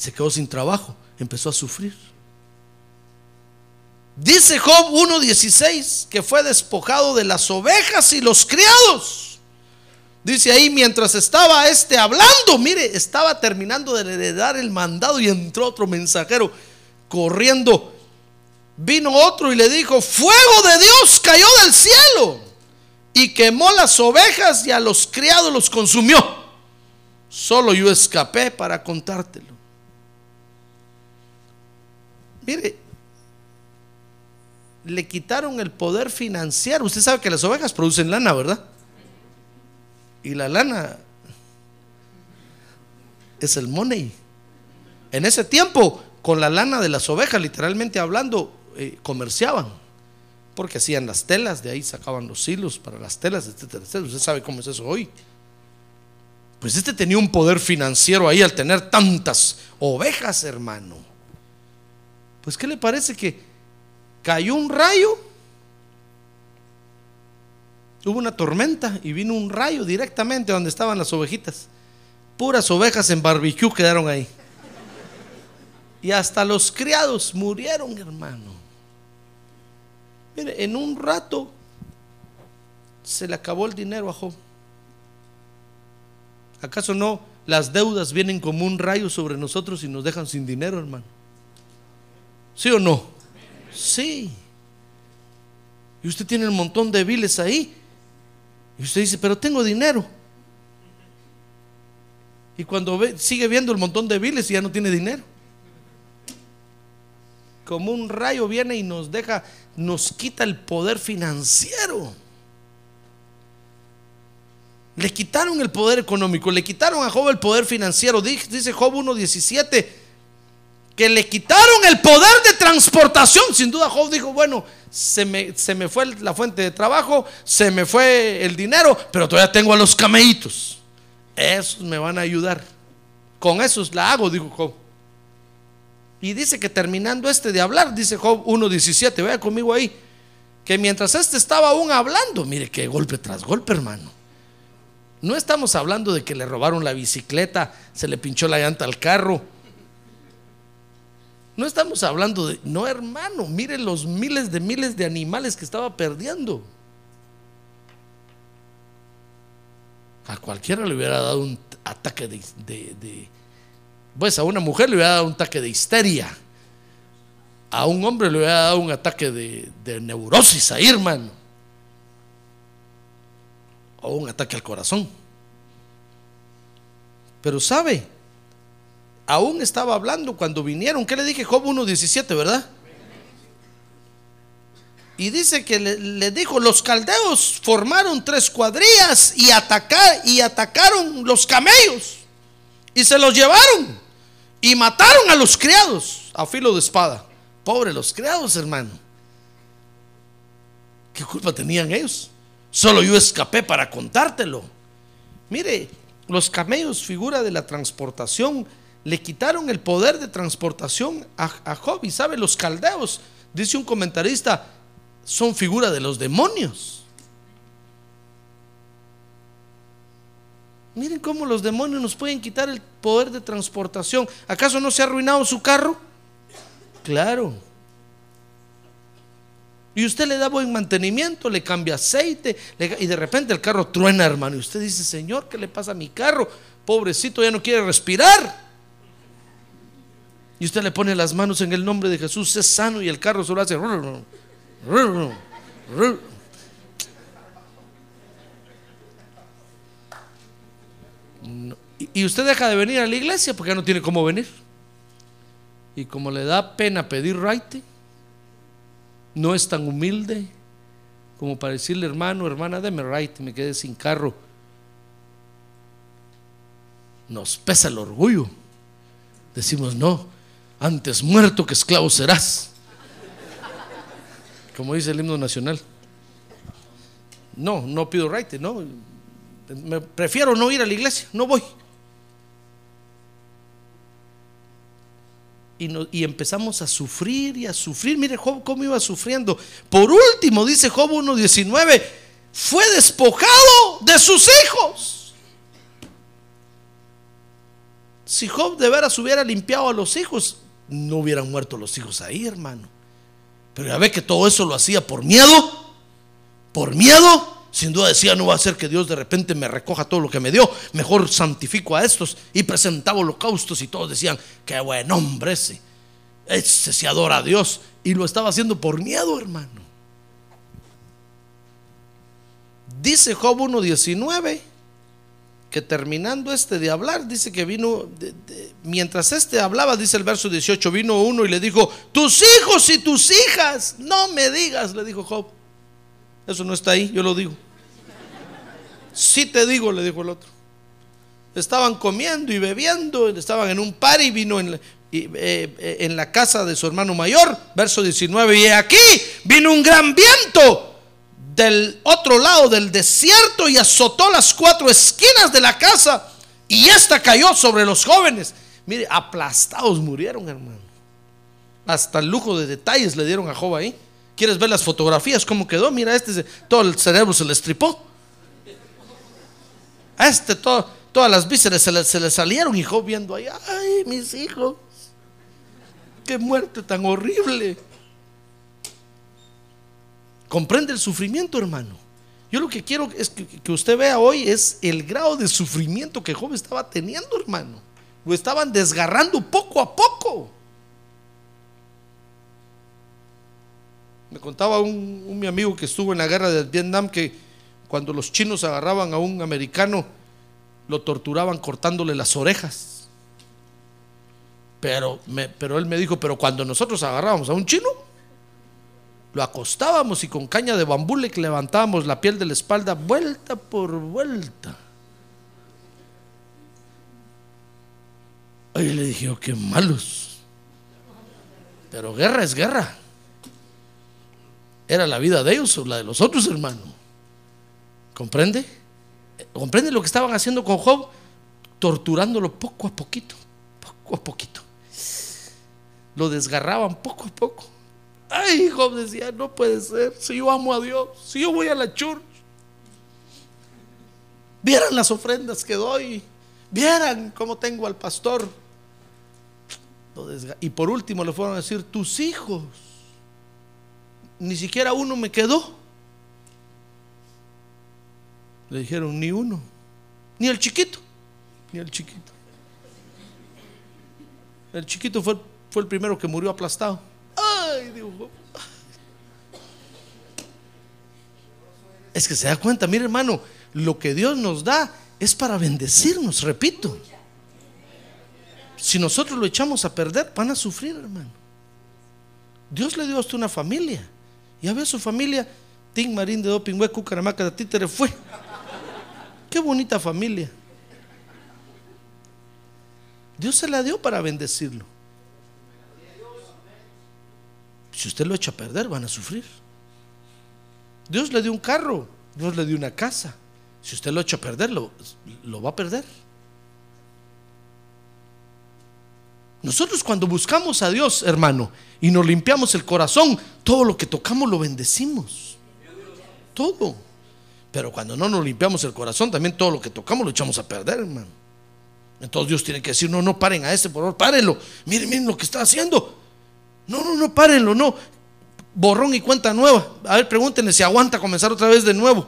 se quedó sin trabajo, empezó a sufrir. Dice Job 1.16 que fue despojado de las ovejas y los criados. Dice ahí, mientras estaba este hablando, mire, estaba terminando de heredar el mandado y entró otro mensajero corriendo. Vino otro y le dijo, fuego de Dios cayó del cielo y quemó las ovejas y a los criados los consumió. Solo yo escapé para contártelo. Mire, le quitaron el poder financiero. Usted sabe que las ovejas producen lana, ¿verdad? Y la lana es el money. En ese tiempo, con la lana de las ovejas, literalmente hablando, eh, comerciaban. Porque hacían las telas, de ahí sacaban los hilos para las telas, etcétera, etcétera. Usted sabe cómo es eso hoy. Pues este tenía un poder financiero ahí al tener tantas ovejas, hermano. Pues ¿qué le parece que cayó un rayo? Hubo una tormenta y vino un rayo directamente donde estaban las ovejitas. Puras ovejas en barbecue quedaron ahí. Y hasta los criados murieron, hermano. Mire, en un rato se le acabó el dinero a Job. ¿Acaso no las deudas vienen como un rayo sobre nosotros y nos dejan sin dinero, hermano? ¿Sí o no? Sí. Y usted tiene un montón de biles ahí. Y usted dice, pero tengo dinero. Y cuando ve, sigue viendo el montón de biles y ya no tiene dinero. Como un rayo viene y nos deja, nos quita el poder financiero. Le quitaron el poder económico, le quitaron a Job el poder financiero. Dice Job 1.17 que le quitaron el poder de transportación. Sin duda Job dijo, bueno, se me, se me fue la fuente de trabajo, se me fue el dinero, pero todavía tengo a los camellitos. Esos me van a ayudar. Con esos la hago, dijo Job. Y dice que terminando este de hablar, dice Job 1.17, vaya conmigo ahí, que mientras este estaba aún hablando, mire que golpe tras golpe, hermano. No estamos hablando de que le robaron la bicicleta, se le pinchó la llanta al carro. No estamos hablando de, no hermano, mire los miles de miles de animales que estaba perdiendo. A cualquiera le hubiera dado un ataque de, pues a una mujer le hubiera dado un ataque de histeria. A un hombre le hubiera dado un ataque de, neurosis ahí, hermano. O un ataque al corazón. Pero sabe, aún estaba hablando cuando vinieron. ¿Qué le dije? Job 1.17, ¿verdad? Y dice que le, dijo, los caldeos formaron tres cuadrillas y, y atacaron los camellos. Y se los llevaron. Y mataron a los criados a filo de espada. Pobre los criados, hermano. ¿Qué culpa tenían ellos? Solo yo escapé para contártelo. Mire, los camellos, figura de la transportación, le quitaron el poder de transportación a, a Job. Y sabe, los caldeos, dice un comentarista, son figura de los demonios. Miren cómo los demonios nos pueden quitar el poder de transportación. ¿Acaso no se ha arruinado su carro? Claro. Y usted le da buen mantenimiento, le cambia aceite y de repente el carro truena, hermano. Y usted dice, Señor, ¿qué le pasa a mi carro? Pobrecito, ya no quiere respirar. Y usted le pone las manos en el nombre de Jesús, es sano y el carro solo hace... Y usted deja de venir a la iglesia porque ya no tiene cómo venir. Y como le da pena pedir raite, no es tan humilde como para decirle, hermano, hermana, deme raite, me quedé sin carro. Nos pesa el orgullo. Decimos, no, antes muerto que esclavo serás como dice el himno nacional. No, no pido right, no. Me prefiero no ir a la iglesia, no voy. Y, y, empezamos a sufrir y a sufrir. Mire Job cómo iba sufriendo. Por último, dice Job 1.19, fue despojado de sus hijos. Si Job de veras hubiera limpiado a los hijos, no hubieran muerto los hijos ahí, hermano. Pero ya ve que todo eso lo hacía por miedo. Por miedo. Sin duda decía, no va a ser que Dios de repente me recoja todo lo que me dio. Mejor santifico a estos. Y presentaba holocaustos y todos decían, qué buen hombre ese. Ese se adora a Dios. Y lo estaba haciendo por miedo, hermano. Dice Job 1.19 que terminando este de hablar, dice que vino, mientras este hablaba, dice el verso 18, vino uno y le dijo, tus hijos y tus hijas, no me digas, le dijo Job. Eso no está ahí, yo lo digo. Sí te digo, le dijo el otro. Estaban comiendo y bebiendo, estaban en un par y vino en la, eh, eh, en la casa de su hermano mayor, verso 19, y aquí vino un gran viento del otro lado del desierto y azotó las cuatro esquinas de la casa y esta cayó sobre los jóvenes. Mire, aplastados murieron, hermano. Hasta el lujo de detalles le dieron a Job ahí. ¿Quieres ver las fotografías? ¿Cómo quedó? Mira, este todo el cerebro se le estripó. A este todo, todas las vísceras se le, se salieron y Job viendo ahí, ay, mis hijos, qué muerte tan horrible. Comprende el sufrimiento, hermano. Yo lo que quiero es que, usted vea hoy es el grado de sufrimiento que Job estaba teniendo, hermano. Lo estaban desgarrando poco a poco. Me contaba un, mi amigo que estuvo en la guerra de Vietnam que cuando los chinos agarraban a un americano, lo torturaban cortándole las orejas. Pero, pero él me dijo, pero cuando nosotros agarrábamos a un chino, lo acostábamos y con caña de bambú le levantábamos la piel de la espalda vuelta por vuelta. Ahí le dije, oh, qué malos. Pero guerra es guerra. Era la vida de ellos o la de los otros hermanos. ¿Comprende? ¿Comprende lo que estaban haciendo con Job? Torturándolo poco a poquito, poco a poquito. Lo desgarraban poco a poco. Ay, Job decía, no puede ser. Si yo amo a Dios, si yo voy a la church, vieran las ofrendas que doy, vieran cómo tengo al pastor. Y por último le fueron a decir, tus hijos, ni siquiera uno me quedó. Le dijeron, ni uno, ni el chiquito, ni el chiquito. El chiquito fue, fue el primero que murió aplastado. Ay, Dios. Es que se da cuenta, mire hermano, lo que Dios nos da es para bendecirnos, repito. Si nosotros lo echamos a perder, van a sufrir, hermano. Dios le dio a usted una familia. Y a ver su familia, Tim Marín de Dopingüe, Cucaramaca de Títere fue. Qué bonita familia. Dios se la dio para bendecirlo. Si usted lo echa a perder, van a sufrir. Dios le dio un carro, Dios le dio una casa. Si usted lo echa a perder, lo, lo va a perder. Nosotros cuando buscamos a Dios, hermano, y nos limpiamos el corazón, todo lo que tocamos lo bendecimos. Todo. Pero cuando no nos limpiamos el corazón, también todo lo que tocamos lo echamos a perder, hermano. Entonces Dios tiene que decir, no, no paren a ese, por favor, párenlo. Miren, miren lo que está haciendo. No, no, no, párenlo, no. Borrón y cuenta nueva. A ver, pregúntenle si aguanta comenzar otra vez de nuevo.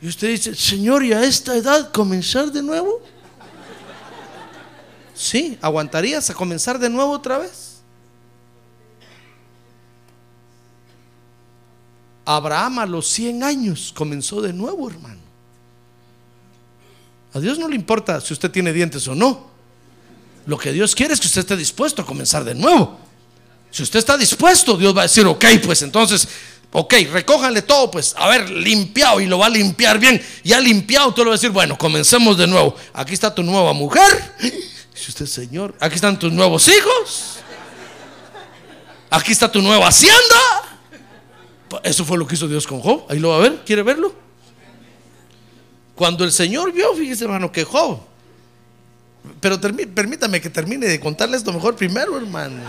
Y usted dice, Señor, ¿y a esta edad comenzar de nuevo? Sí, ¿aguantarías a comenzar de nuevo otra vez? Abraham a los 100 años comenzó de nuevo, hermano. A Dios no le importa si usted tiene dientes o no. Lo que Dios quiere es que usted esté dispuesto a comenzar de nuevo. Si usted está dispuesto, Dios va a decir, ok, pues entonces, ok, recójanle todo, pues, a ver, limpiado y lo va a limpiar bien. Ya limpiado, tú le va a decir, bueno, comencemos de nuevo. Aquí está tu nueva mujer. Si usted, Señor, aquí están tus nuevos hijos. Aquí está tu nueva hacienda. Eso fue lo que hizo Dios con Job. Ahí lo va a ver. ¿Quiere verlo? Cuando el Señor vio, fíjese hermano, que Job. Pero permítame que termine de contarle esto mejor primero, hermano.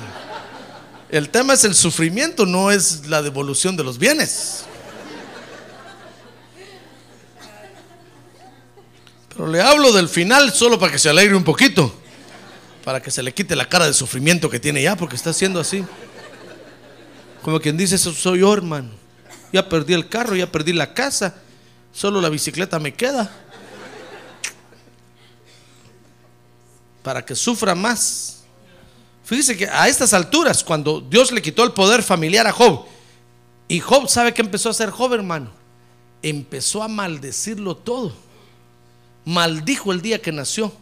El tema es el sufrimiento, no es la devolución de los bienes. Pero le hablo del final solo para que se alegre un poquito. Para que se le quite la cara de sufrimiento que tiene ya, porque está haciendo así. Como quien dice, eso soy yo, hermano. Ya perdí el carro, ya perdí la casa. Solo la bicicleta me queda. Para que sufra más. Fíjese que a estas alturas, cuando Dios le quitó el poder familiar a Job, y Job sabe que empezó a hacer Job, hermano, empezó a maldecirlo todo. Maldijo el día que nació.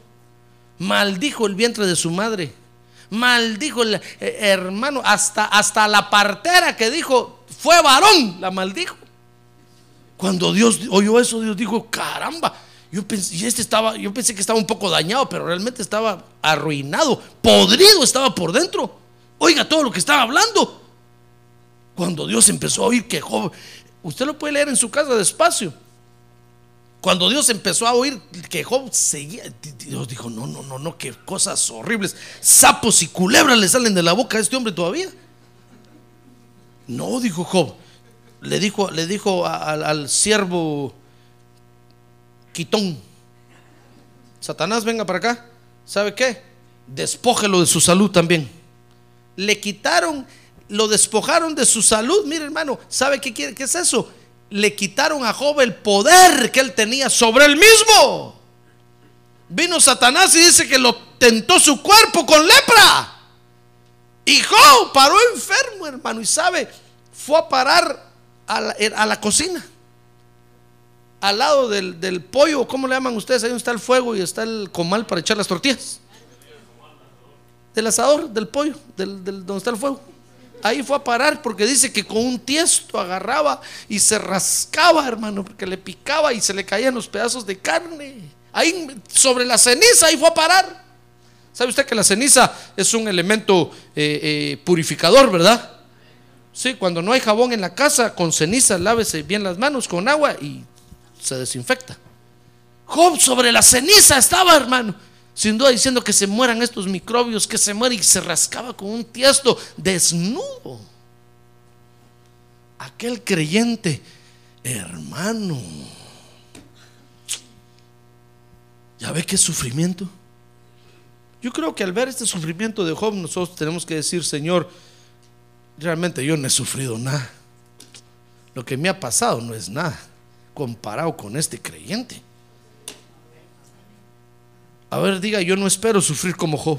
Maldijo el vientre de su madre maldijo el eh, hermano, hasta, hasta la partera que dijo, fue varón, la maldijo. Cuando Dios oyó eso, Dios dijo, caramba, yo pensé, y este estaba, yo pensé que estaba un poco dañado, pero realmente estaba arruinado, podrido estaba por dentro. Oiga todo lo que estaba hablando. Cuando Dios empezó a oír que Job, usted lo puede leer en su casa despacio. Cuando Dios empezó a oír que Job seguía, Dios dijo, no, no, no, no, qué cosas horribles. Sapos y culebras le salen de la boca a este hombre todavía. No, dijo Job. Le dijo, le dijo al, siervo Quitón, Satanás, venga para acá. ¿Sabe qué? Despójelo de su salud también. Le quitaron, lo despojaron de su salud. Mire, hermano, ¿sabe qué, quiere, qué es eso? Le quitaron a Job el poder que él tenía sobre él mismo. Vino Satanás y dice que lo tentó su cuerpo con lepra. Y Job paró enfermo, hermano. Y sabe, fue a parar a la, cocina. Al lado del, pollo, ¿cómo le llaman ustedes? Ahí está el fuego y está el comal para echar las tortillas. del asador, del pollo, del- donde está el fuego. Ahí fue a parar porque dice que con un tiesto agarraba y se rascaba, hermano, porque le picaba y se le caían los pedazos de carne. Ahí sobre la ceniza, ahí fue a parar. ¿Sabe usted que la ceniza es un elemento eh, eh, purificador, verdad? Sí, cuando no hay jabón en la casa, con ceniza lávese bien las manos con agua y se desinfecta. Job sobre la ceniza estaba, hermano. Sin duda diciendo que se mueran estos microbios, que se mueren y se rascaba con un tiesto desnudo. Aquel creyente, hermano. ¿Ya ve qué sufrimiento? Yo creo que al ver este sufrimiento de Job, nosotros tenemos que decir, Señor, realmente yo no he sufrido nada. Lo que me ha pasado no es nada comparado con este creyente. A ver, diga, yo no espero sufrir como Job.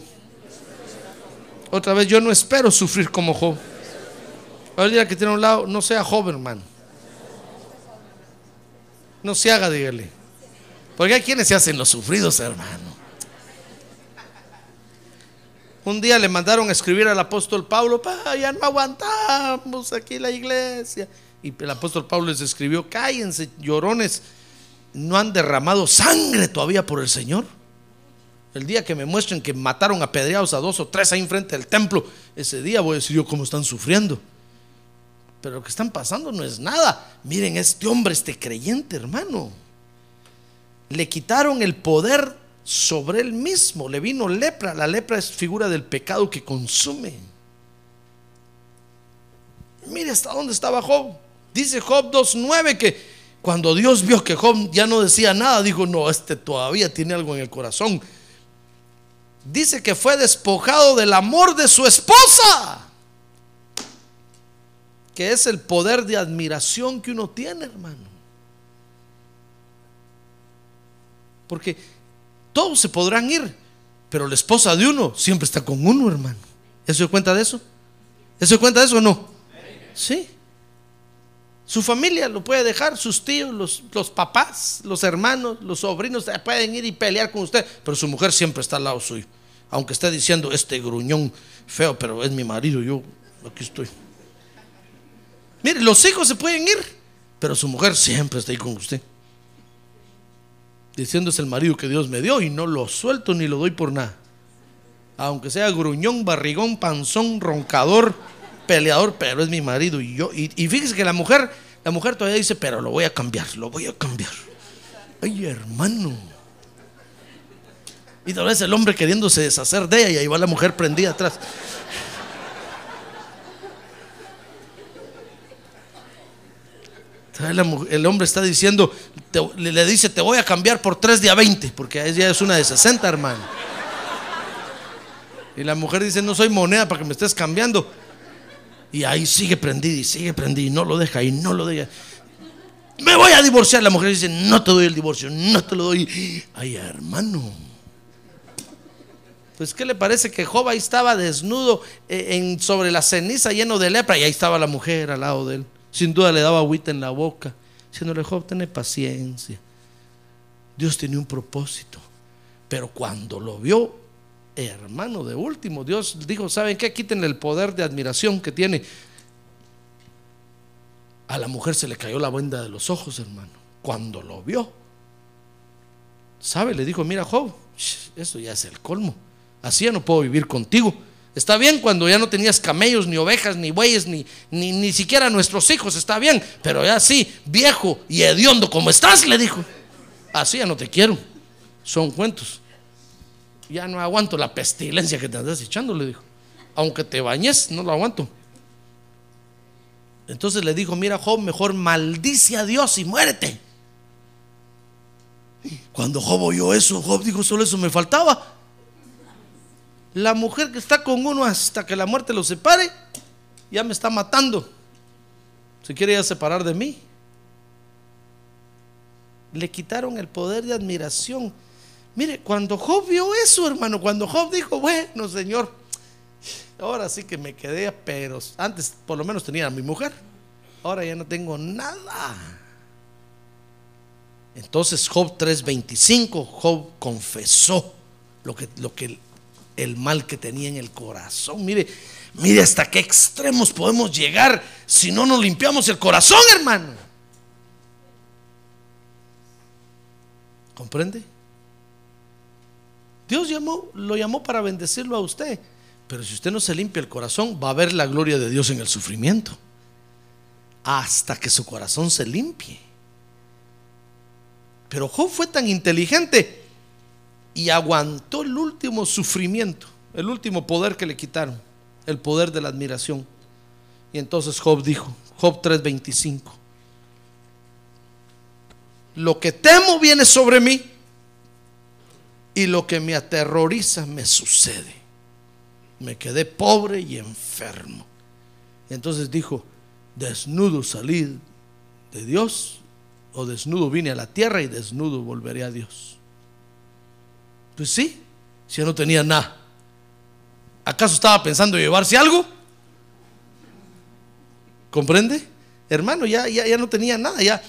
Otra vez, yo no espero sufrir como Job. A ver, diga que tiene un lado, no sea Job, hermano. No se haga, dígale. Porque hay quienes se hacen los sufridos, hermano. Un día le mandaron a escribir al apóstol Pablo, pa, ya no aguantamos aquí la iglesia. Y el apóstol Pablo les escribió, cállense, llorones, no han derramado sangre todavía por el Señor. El día que me muestren que mataron apedreados a dos o tres ahí enfrente del templo, ese día voy a decir yo cómo están sufriendo. Pero lo que están pasando no es nada. Miren, este hombre, este creyente, hermano, le quitaron el poder sobre él mismo. Le vino lepra. La lepra es figura del pecado que consume. Mire hasta dónde estaba Job. Dice Job 2.9 que cuando Dios vio que Job ya no decía nada, dijo, no, este todavía tiene algo en el corazón. Dice que fue despojado del amor de su esposa, que es el poder de admiración que uno tiene, hermano. Porque todos se podrán ir, pero la esposa de uno siempre está con uno, hermano. ¿Eso cuenta de eso? ¿Eso cuenta de eso o no? Sí. Su familia lo puede dejar, sus tíos, los, papás, los hermanos, los sobrinos eh, pueden ir y pelear con usted, pero su mujer siempre está al lado suyo. Aunque esté diciendo este gruñón feo, pero es mi marido, yo aquí estoy. Mire, los hijos se pueden ir, pero su mujer siempre está ahí con usted. Diciendo es el marido que Dios me dio y no lo suelto ni lo doy por nada. Aunque sea gruñón, barrigón, panzón, roncador, peleador, pero es mi marido y yo. Y, fíjese que la mujer, la mujer todavía dice, pero lo voy a cambiar, lo voy a cambiar. Ay, hermano. Y tal vez el hombre queriéndose deshacer de ella y ahí va la mujer prendida atrás. El hombre está diciendo, le dice, te voy a cambiar por tres días 20, porque ella es una de 60, hermano. Y la mujer dice, no soy moneda para que me estés cambiando. Y ahí sigue prendida y sigue prendida y no lo deja y no lo deja. Me voy a divorciar. La mujer dice, no te doy el divorcio, no te lo doy. Ay, hermano. Pues, ¿qué le parece que Job ahí estaba desnudo eh, en, sobre la ceniza lleno de lepra y ahí estaba la mujer al lado de él? Sin duda le daba agüita en la boca, diciéndole, Job, ten paciencia. Dios tenía un propósito. Pero cuando lo vio, hermano, de último, Dios dijo, ¿saben qué? Quítenle el poder de admiración que tiene. A la mujer se le cayó la venda de los ojos, hermano. Cuando lo vio, ¿sabe? Le dijo, mira, Job, eso ya es el colmo. Así ya no puedo vivir contigo. Está bien cuando ya no tenías camellos, ni ovejas, ni bueyes, ni, ni, ni siquiera nuestros hijos, está bien. Pero ya sí, viejo y hediondo como estás, le dijo. Así ya no te quiero. Son cuentos. Ya no aguanto la pestilencia que te andas echando, le dijo. Aunque te bañes, no lo aguanto. Entonces le dijo, mira Job, mejor maldice a Dios y muérete. Cuando Job oyó eso, Job dijo, solo eso me faltaba. La mujer que está con uno hasta que la muerte lo separe, ya me está matando. Se quiere ya separar de mí. Le quitaron el poder de admiración. Mire, cuando Job vio eso, hermano, cuando Job dijo, bueno, Señor, ahora sí que me quedé, pero antes por lo menos tenía a mi mujer, ahora ya no tengo nada. Entonces Job 3:25, Job confesó lo que, lo que el mal que tenía en el corazón. Mire, mire hasta qué extremos podemos llegar si no nos limpiamos el corazón, hermano. ¿Comprende? Dios llamó, lo llamó para bendecirlo a usted. Pero si usted no se limpia el corazón, va a ver la gloria de Dios en el sufrimiento. Hasta que su corazón se limpie. Pero Job fue tan inteligente y aguantó el último sufrimiento, el último poder que le quitaron, el poder de la admiración. Y entonces Job dijo, Job 3:25, lo que temo viene sobre mí y lo que me aterroriza me sucede. Me quedé pobre y enfermo. entonces dijo, desnudo salí de Dios, o desnudo vine a la tierra y desnudo volveré a Dios. Pues sí, si no tenía nada. ¿Acaso estaba pensando llevarse algo? ¿Comprende? Hermano, ya, ya, ya no tenía nada, ya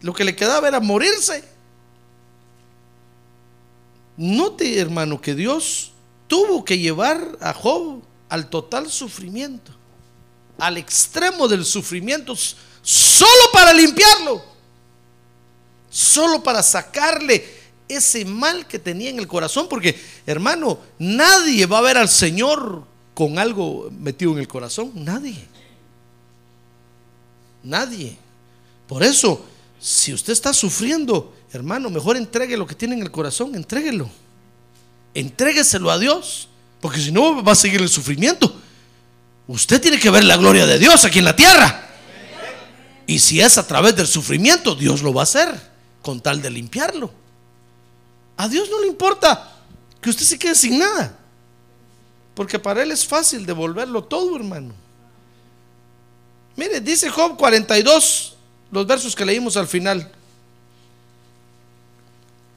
lo que le quedaba era morirse. Note, hermano, que Dios tuvo que llevar a Job al total sufrimiento, al extremo del sufrimiento, solo para limpiarlo, solo para sacarle ese mal que tenía en el corazón, porque, hermano, nadie va a ver al Señor con algo metido en el corazón, nadie. Nadie. Por eso, si usted está sufriendo, hermano, mejor entregue lo que tiene en el corazón, entréguelo. Entrégueselo a Dios, porque si no va a seguir el sufrimiento. Usted tiene que ver la gloria de Dios aquí en la tierra. Y si es a través del sufrimiento, Dios lo va a hacer, con tal de limpiarlo. A Dios no le importa que usted se quede sin nada, porque para Él es fácil devolverlo todo, hermano. Mire, dice Job 42, los versos que leímos al final.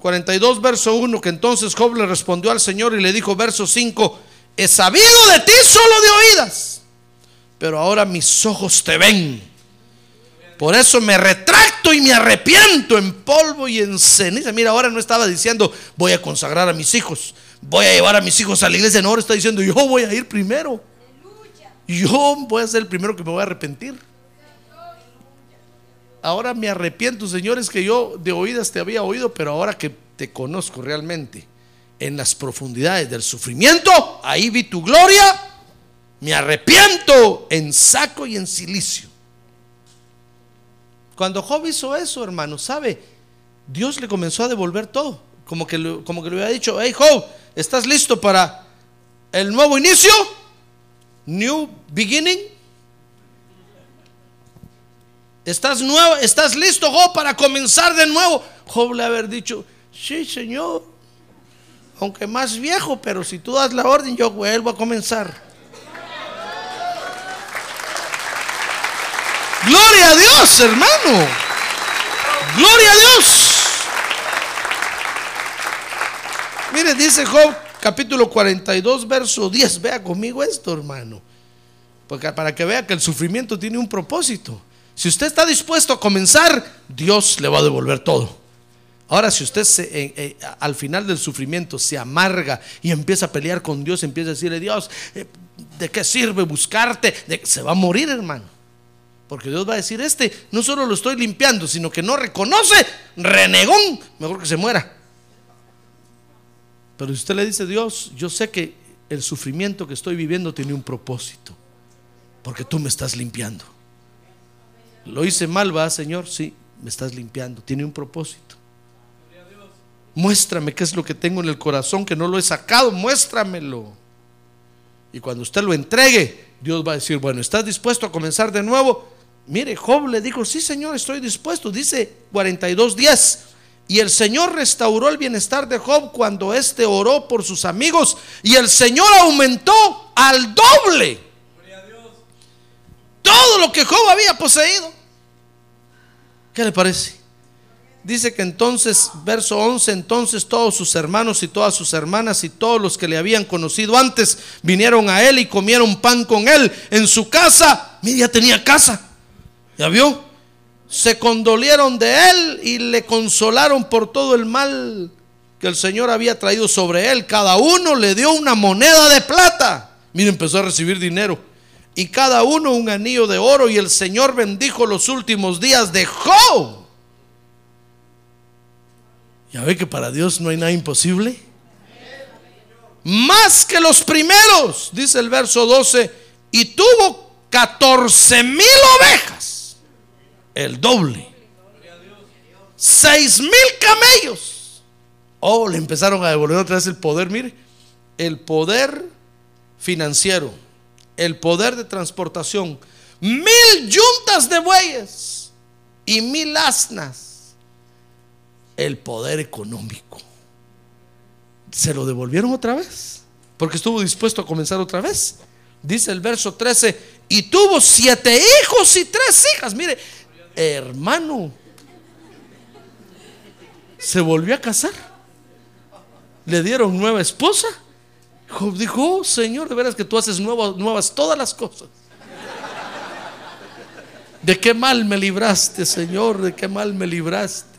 42, verso 1, que entonces Job le respondió al Señor y le dijo, verso 5, he sabido de ti solo de oídas, pero ahora mis ojos te ven. Por eso me retracto y me arrepiento en polvo y en ceniza. Mira, ahora no estaba diciendo, voy a consagrar a mis hijos, voy a llevar a mis hijos a la iglesia. No, ahora está diciendo, yo voy a ir primero. Yo voy a ser el primero que me voy a arrepentir. Ahora me arrepiento, señores, que yo de oídas te había oído, pero ahora que te conozco realmente en las profundidades del sufrimiento, ahí vi tu gloria, me arrepiento en saco y en silicio. Cuando Job hizo eso, hermano, ¿sabe? Dios le comenzó a devolver todo. Como que, como que le había dicho, hey Job, ¿estás listo para el nuevo inicio? New beginning. ¿Estás, nuevo, ¿Estás listo, Job, para comenzar de nuevo? Job le haber dicho, sí, Señor, aunque más viejo, pero si tú das la orden, yo vuelvo a comenzar. Gloria a Dios, hermano. Gloria a Dios. Mire, dice Job capítulo 42, verso 10. Vea conmigo esto, hermano. Porque para que vea que el sufrimiento tiene un propósito. Si usted está dispuesto a comenzar, Dios le va a devolver todo. Ahora, si usted eh, eh, al final del sufrimiento se amarga y empieza a pelear con Dios, empieza a decirle, Dios, eh, ¿de qué sirve buscarte? se va a morir, hermano. Porque Dios va a decir, este no solo lo estoy limpiando, sino que no reconoce, renegón, mejor que se muera. Pero si usted le dice, Dios, yo sé que el sufrimiento que estoy viviendo tiene un propósito, porque tú me estás limpiando. Lo hice mal, va, Señor, sí, me estás limpiando, tiene un propósito. Muéstrame qué es lo que tengo en el corazón que no lo he sacado, muéstramelo. Y cuando usted lo entregue, Dios va a decir, bueno, ¿estás dispuesto a comenzar de nuevo? Mire, Job le dijo, sí, Señor, estoy dispuesto. Dice 42 días. Y el Señor restauró el bienestar de Job cuando éste oró por sus amigos. Y el Señor aumentó al doble todo lo que Job había poseído. ¿Qué le parece? Dice que entonces, verso 11, entonces todos sus hermanos y todas sus hermanas y todos los que le habían conocido antes vinieron a él y comieron pan con él en su casa. Mira, ya tenía casa. ¿Ya vio? Se condolieron de él y le consolaron por todo el mal que el Señor había traído sobre él, cada uno le dio una moneda de plata. Mire, empezó a recibir dinero. Y cada uno un anillo de oro. Y el Señor bendijo los últimos días de Job. Ya ve que para Dios no hay nada imposible. Más que los primeros, dice el verso 12. Y tuvo 14 mil ovejas. El doble. Seis mil camellos Oh, le empezaron a devolver otra vez el poder, mire, el poder financiero, el poder de transportación, mil yuntas de bueyes y mil asnas, el poder económico. Se lo devolvieron otra vez, porque estuvo dispuesto a comenzar otra vez. Dice el verso 13, y tuvo siete hijos y tres hijas. Mire, hermano, se volvió a casar le dieron nueva esposa. Dijo, oh, Señor, de veras que tú haces nuevas, todas las cosas. ¿De qué mal me libraste, Señor? ¿De qué mal me libraste?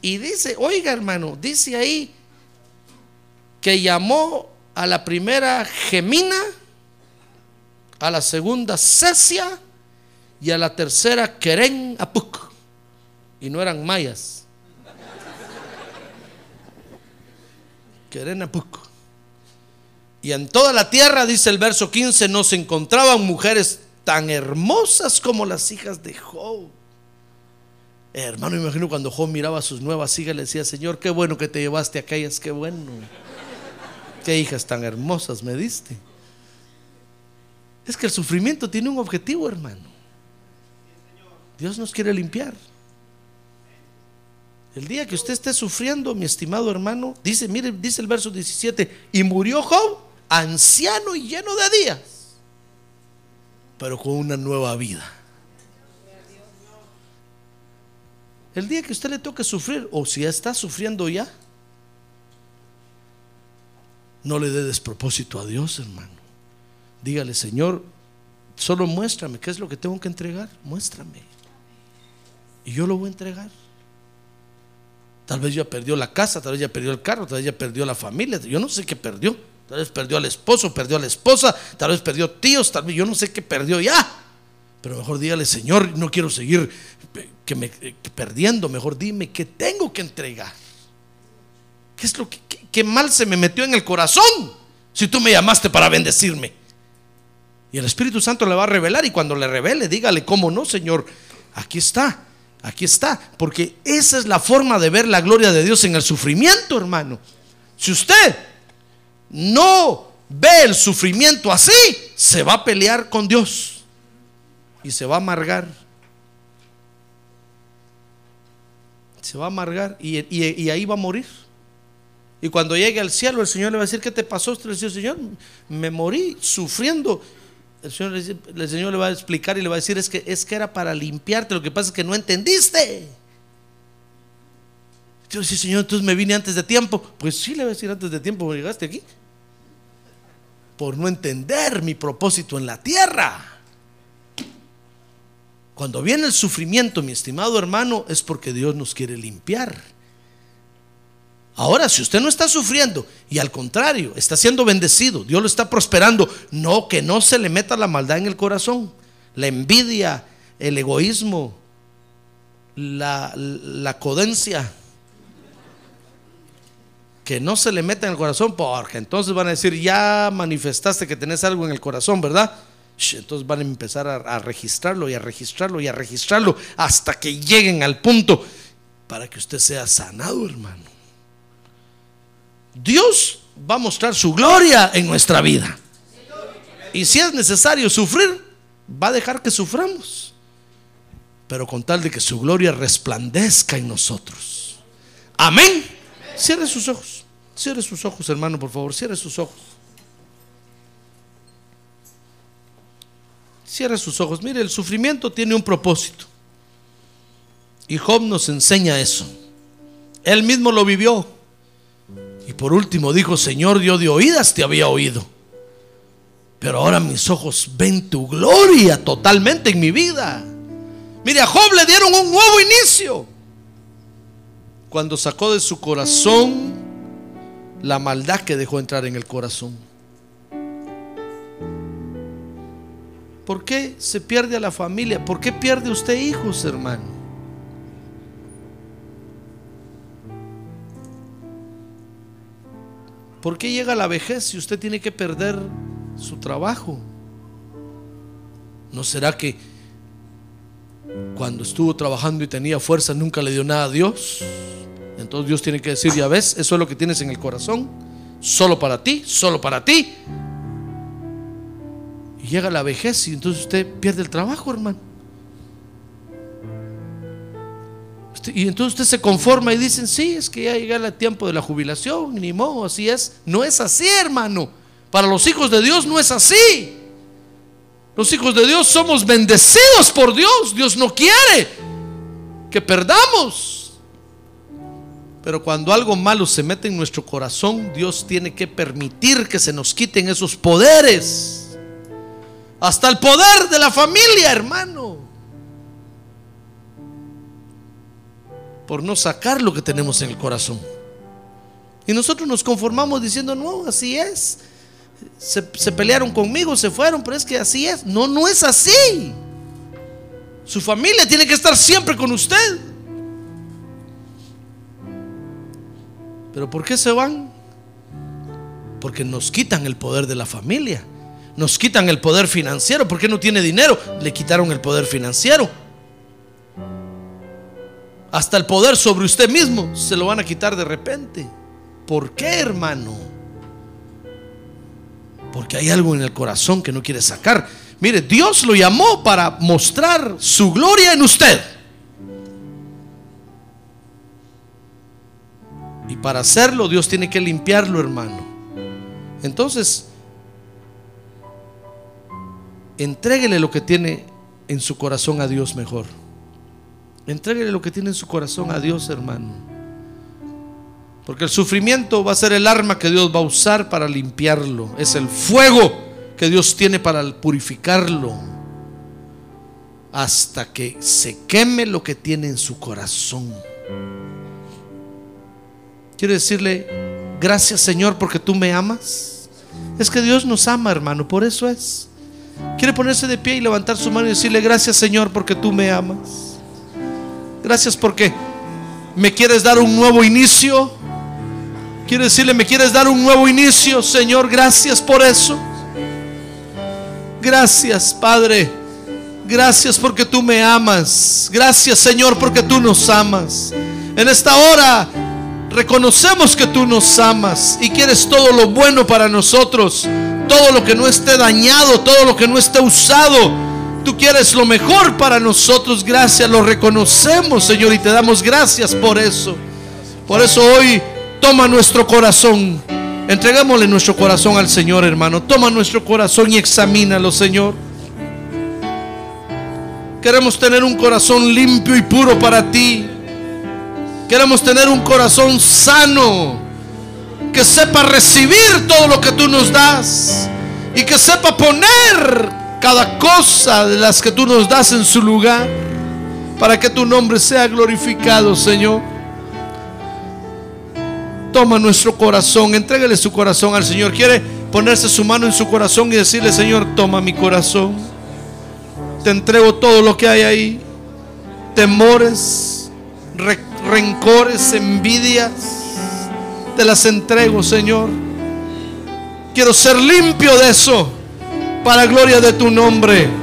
Y dice, oiga hermano, dice ahí que llamó a la primera Gemina, a la segunda Cesia y a la tercera Keren Apuk. Y no eran mayas. Y en toda la tierra, dice el verso 15, no se encontraban mujeres tan hermosas como las hijas de Job. hermano, imagino cuando Job miraba a sus nuevas hijas, le decía, Señor, qué bueno que te llevaste a aquellas, qué bueno. Qué hijas tan hermosas me diste. Es que el sufrimiento tiene un objetivo, hermano. Dios nos quiere limpiar. El día que usted esté sufriendo, mi estimado hermano, dice, mire, dice el verso 17, y murió Job, anciano y lleno de días, pero con una nueva vida. El día que usted le toque sufrir, o si está sufriendo ya, no le dé despropósito a Dios, hermano. Dígale, Señor, solo muéstrame qué es lo que tengo que entregar, muéstrame. Y yo lo voy a entregar. Tal vez ya perdió la casa, tal vez ya perdió el carro, tal vez ya perdió la familia. Yo no sé qué perdió. Tal vez perdió al esposo, perdió a la esposa, tal vez perdió tíos, tal vez yo no sé qué perdió ya. Pero mejor dígale, Señor, no quiero seguir que me, perdiendo. Mejor dime qué tengo que entregar. ¿Qué es lo que qué mal se me metió en el corazón? Si tú me llamaste para bendecirme. Y el Espíritu Santo le va a revelar y cuando le revele, dígale, ¿cómo no, Señor? Aquí está. Aquí está, porque esa es la forma de ver la gloria de Dios en el sufrimiento, hermano. Si usted no ve el sufrimiento así, se va a pelear con Dios y se va a amargar. Se va a amargar y, ahí va a morir. Y cuando llegue al cielo, el Señor le va a decir: ¿Qué te pasó? Usted le dice: Señor, me morí sufriendo el Señor, le va a explicar y le va a decir, es que, es que era para limpiarte, lo que pasa es que no entendiste. Yo decía, Señor, entonces me vine antes de tiempo. Pues sí, le voy a decir antes de tiempo, llegaste aquí. Por no entender mi propósito en la tierra. Cuando viene el sufrimiento, mi estimado hermano, es porque Dios nos quiere limpiar. Ahora, si usted no está sufriendo y al contrario, está siendo bendecido, Dios lo está prosperando, no, que no se le meta la maldad en el corazón, la envidia, el egoísmo, la, codencia, que no se le meta en el corazón, porque entonces van a decir, ya manifestaste que tenés algo en el corazón, ¿verdad? Entonces van a empezar a, a registrarlo y a registrarlo y a registrarlo hasta que lleguen al punto para que usted sea sanado, hermano. Dios va a mostrar su gloria en nuestra vida. Y si es necesario sufrir, va a dejar que suframos. Pero con tal de que su gloria resplandezca en nosotros. Amén. Cierre sus ojos. Cierre sus ojos, hermano, por favor. Cierre sus ojos. Cierre sus ojos. Mire, el sufrimiento tiene un propósito. Y Job nos enseña eso. Él mismo lo vivió. Y por último dijo, Señor, Dios de oídas te había oído. Pero ahora mis ojos ven tu gloria totalmente en mi vida. Mire, a Job le dieron un nuevo inicio. cuando sacó de su corazón la maldad que dejó entrar en el corazón. ¿Por qué se pierde a la familia? ¿Por qué pierde usted hijos, hermano? ¿Por qué llega la vejez si usted tiene que perder su trabajo? ¿No será que cuando estuvo trabajando y tenía fuerza nunca le dio nada a Dios? Entonces Dios tiene que decir, ya ves, eso es lo que tienes en el corazón, solo para ti, solo para ti. Y llega la vejez y entonces usted pierde el trabajo, hermano. Y entonces usted se conforma y dicen, sí, es que ya llega el tiempo de la jubilación, ni modo, así es. No es así, hermano. Para los hijos de Dios no es así. Los hijos de Dios somos bendecidos por Dios. Dios no quiere que perdamos. Pero cuando algo malo se mete en nuestro corazón, Dios tiene que permitir que se nos quiten esos poderes. Hasta el poder de la familia, hermano. Por no sacar lo que tenemos en el corazón. Y nosotros nos conformamos diciendo, no, así es se, pelearon conmigo, se fueron, pero es que así es. No, no es así. Su familia tiene que estar siempre con usted. Pero ¿por qué se van? Porque nos quitan el poder de la familia. Nos quitan el poder financiero. ¿Por qué no tiene dinero? Le quitaron el poder financiero. Hasta el poder sobre usted mismo se lo van a quitar de repente. ¿Por qué, hermano? Porque hay algo en el corazón que no quiere sacar. Mire, Dios lo llamó para mostrar su gloria en usted. Y para hacerlo Dios tiene que limpiarlo, hermano. Entonces, entréguele lo que tiene en su corazón a Dios mejor. Entréguele lo que tiene en su corazón a Dios, hermano. Porque el sufrimiento va a ser el arma que Dios va a usar para limpiarlo. Es el fuego que Dios tiene para purificarlo. Hasta que se queme lo que tiene en su corazón. Quiero decirle, gracias Señor porque tú me amas. Es que Dios nos ama, hermano, por eso es. Quiere ponerse de pie y levantar su mano y decirle, gracias Señor porque tú me amas. Gracias porque me quieres dar un nuevo inicio Quiero decirle, ¿me quieres dar un nuevo inicio? Señor, gracias por eso. Gracias, Padre. Gracias porque tú me amas. Gracias, Señor, porque tú nos amas. En esta hora reconocemos que tú nos amas y quieres todo lo bueno para nosotros. Todo lo que no esté dañado, todo lo que no esté usado. Tú quieres lo mejor para nosotros. Gracias, lo reconocemos, Señor, y te damos gracias por eso. Por eso hoy Toma nuestro corazón. Entregámosle nuestro corazón al Señor, hermano. Toma nuestro corazón y examínalo, Señor. Queremos tener un corazón limpio y puro para ti. Queremos tener un corazón sano. Que sepa recibir todo lo que tú nos das. Y que sepa poner cada cosa de las que tú nos das en su lugar. Para que tu nombre sea glorificado, Señor. Toma nuestro corazón, entrégale su corazón al Señor. Quiere ponerse su mano en su corazón y decirle, Señor, toma mi corazón. Te entrego todo lo que hay ahí. Temores, rencores, envidias. Te las entrego, Señor. Quiero ser limpio de eso para gloria de tu nombre.